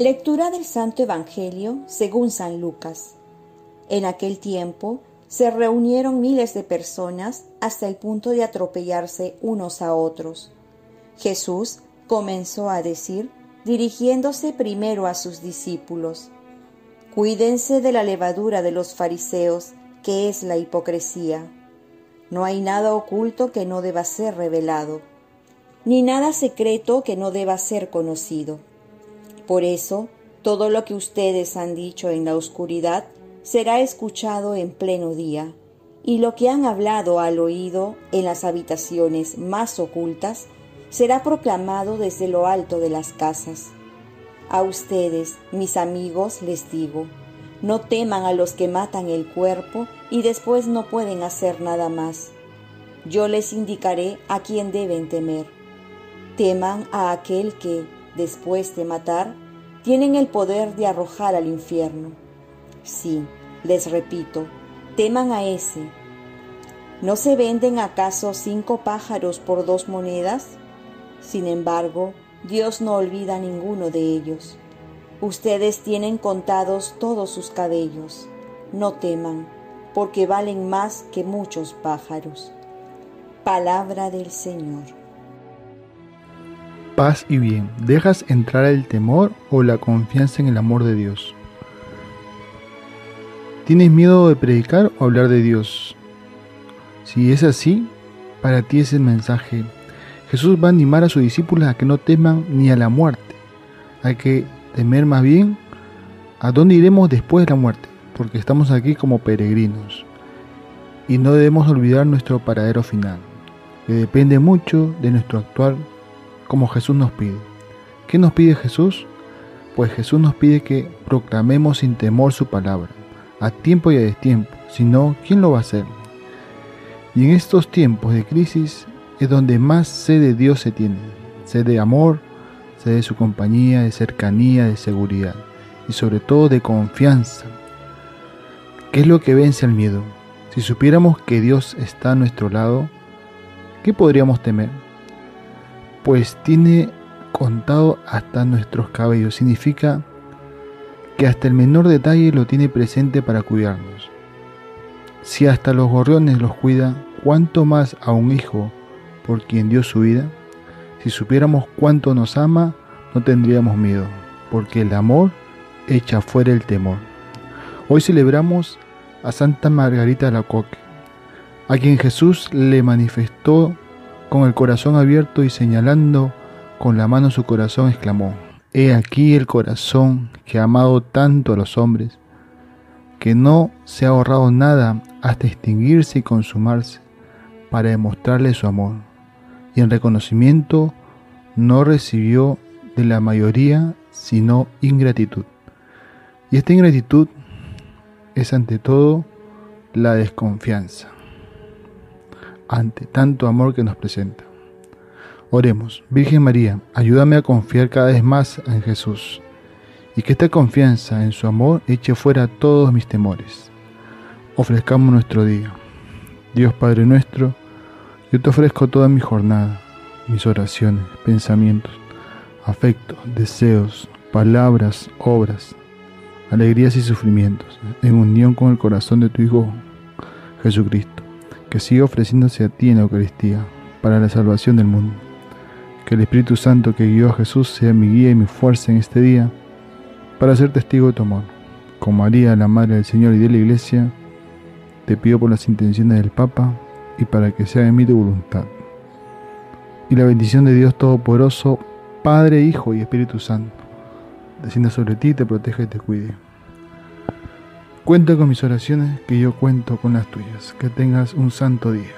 Lectura del Santo Evangelio según San Lucas. En aquel tiempo se reunieron miles de personas hasta el punto de atropellarse unos a otros. Jesús comenzó a decir, dirigiéndose primero a sus discípulos, Cuídense de la levadura de los fariseos, que es la hipocresía. No hay nada oculto que no deba ser revelado, ni nada secreto que no deba ser conocido. Por eso, todo lo que ustedes han dicho en la oscuridad será escuchado en pleno día, y lo que han hablado al oído en las habitaciones más ocultas será proclamado desde lo alto de las casas. A ustedes, mis amigos, les digo, no teman a los que matan el cuerpo y después no pueden hacer nada más. Yo les indicaré a quién deben temer. Teman a aquel que, después de matar, tienen el poder de arrojar al infierno. Sí, les repito, teman a ese. ¿No se venden acaso cinco pájaros por dos monedas? Sin embargo, Dios no olvida ninguno de ellos. Ustedes tienen contados todos sus cabellos. No teman, porque valen más que muchos pájaros. Palabra del Señor. Paz y bien. ¿Dejas entrar el temor o la confianza en el amor de Dios? ¿Tienes miedo de predicar o hablar de Dios? Si es así, para ti es el mensaje Jesús va a animar a sus discípulos a que no teman ni a la muerte. Hay que temer más bien a dónde iremos después de la muerte, porque estamos aquí como peregrinos. Y no debemos olvidar nuestro paradero final, que depende mucho de nuestro actuar como Jesús nos pide. ¿Qué nos pide Jesús? Pues Jesús nos pide que proclamemos sin temor su palabra, a tiempo y a destiempo, si no, ¿quién lo va a hacer? Y en estos tiempos de crisis es donde más sed de Dios se tiene, sed de amor, sed de su compañía, de cercanía, de seguridad y sobre todo de confianza. ¿Qué es lo que vence al miedo? Si supiéramos que Dios está a nuestro lado, ¿qué podríamos temer? Pues tiene contado hasta nuestros cabellos. Significa que hasta el menor detalle lo tiene presente para cuidarnos. Si hasta los gorriones los cuida, ¿cuánto más a un hijo por quien dio su vida, si supiéramos cuánto nos ama, no tendríamos miedo, porque el amor echa fuera el temor. Hoy celebramos a Santa Margarita de la Coque, a quien Jesús le manifestó con el corazón abierto y señalando con la mano su corazón, exclamó, He aquí el corazón que ha amado tanto a los hombres, que no se ha ahorrado nada hasta extinguirse y consumarse para demostrarle su amor y en reconocimiento no recibió de la mayoría sino ingratitud. Y esta ingratitud es ante todo la desconfianza ante tanto amor que nos presenta. Oremos, Virgen María, ayúdame a confiar cada vez más en Jesús y que esta confianza en su amor eche fuera todos mis temores. Ofrezcamos nuestro día. Dios Padre nuestro, yo te ofrezco toda mi jornada, mis oraciones, pensamientos, afectos, deseos, palabras, obras, alegrías y sufrimientos, en unión con el corazón de tu Hijo Jesucristo, que sigue ofreciéndose a ti en la Eucaristía para la salvación del mundo. Que el Espíritu Santo que guió a Jesús sea mi guía y mi fuerza en este día para ser testigo de tu amor. Con María, la Madre del Señor y de la Iglesia, te pido por las intenciones del Papa, y para que sea en mí tu voluntad. Y la bendición de Dios Todopoderoso, Padre, Hijo y Espíritu Santo, descienda sobre ti, te proteja y te cuide. Cuenta con mis oraciones, que yo cuento con las tuyas. Que tengas un santo día.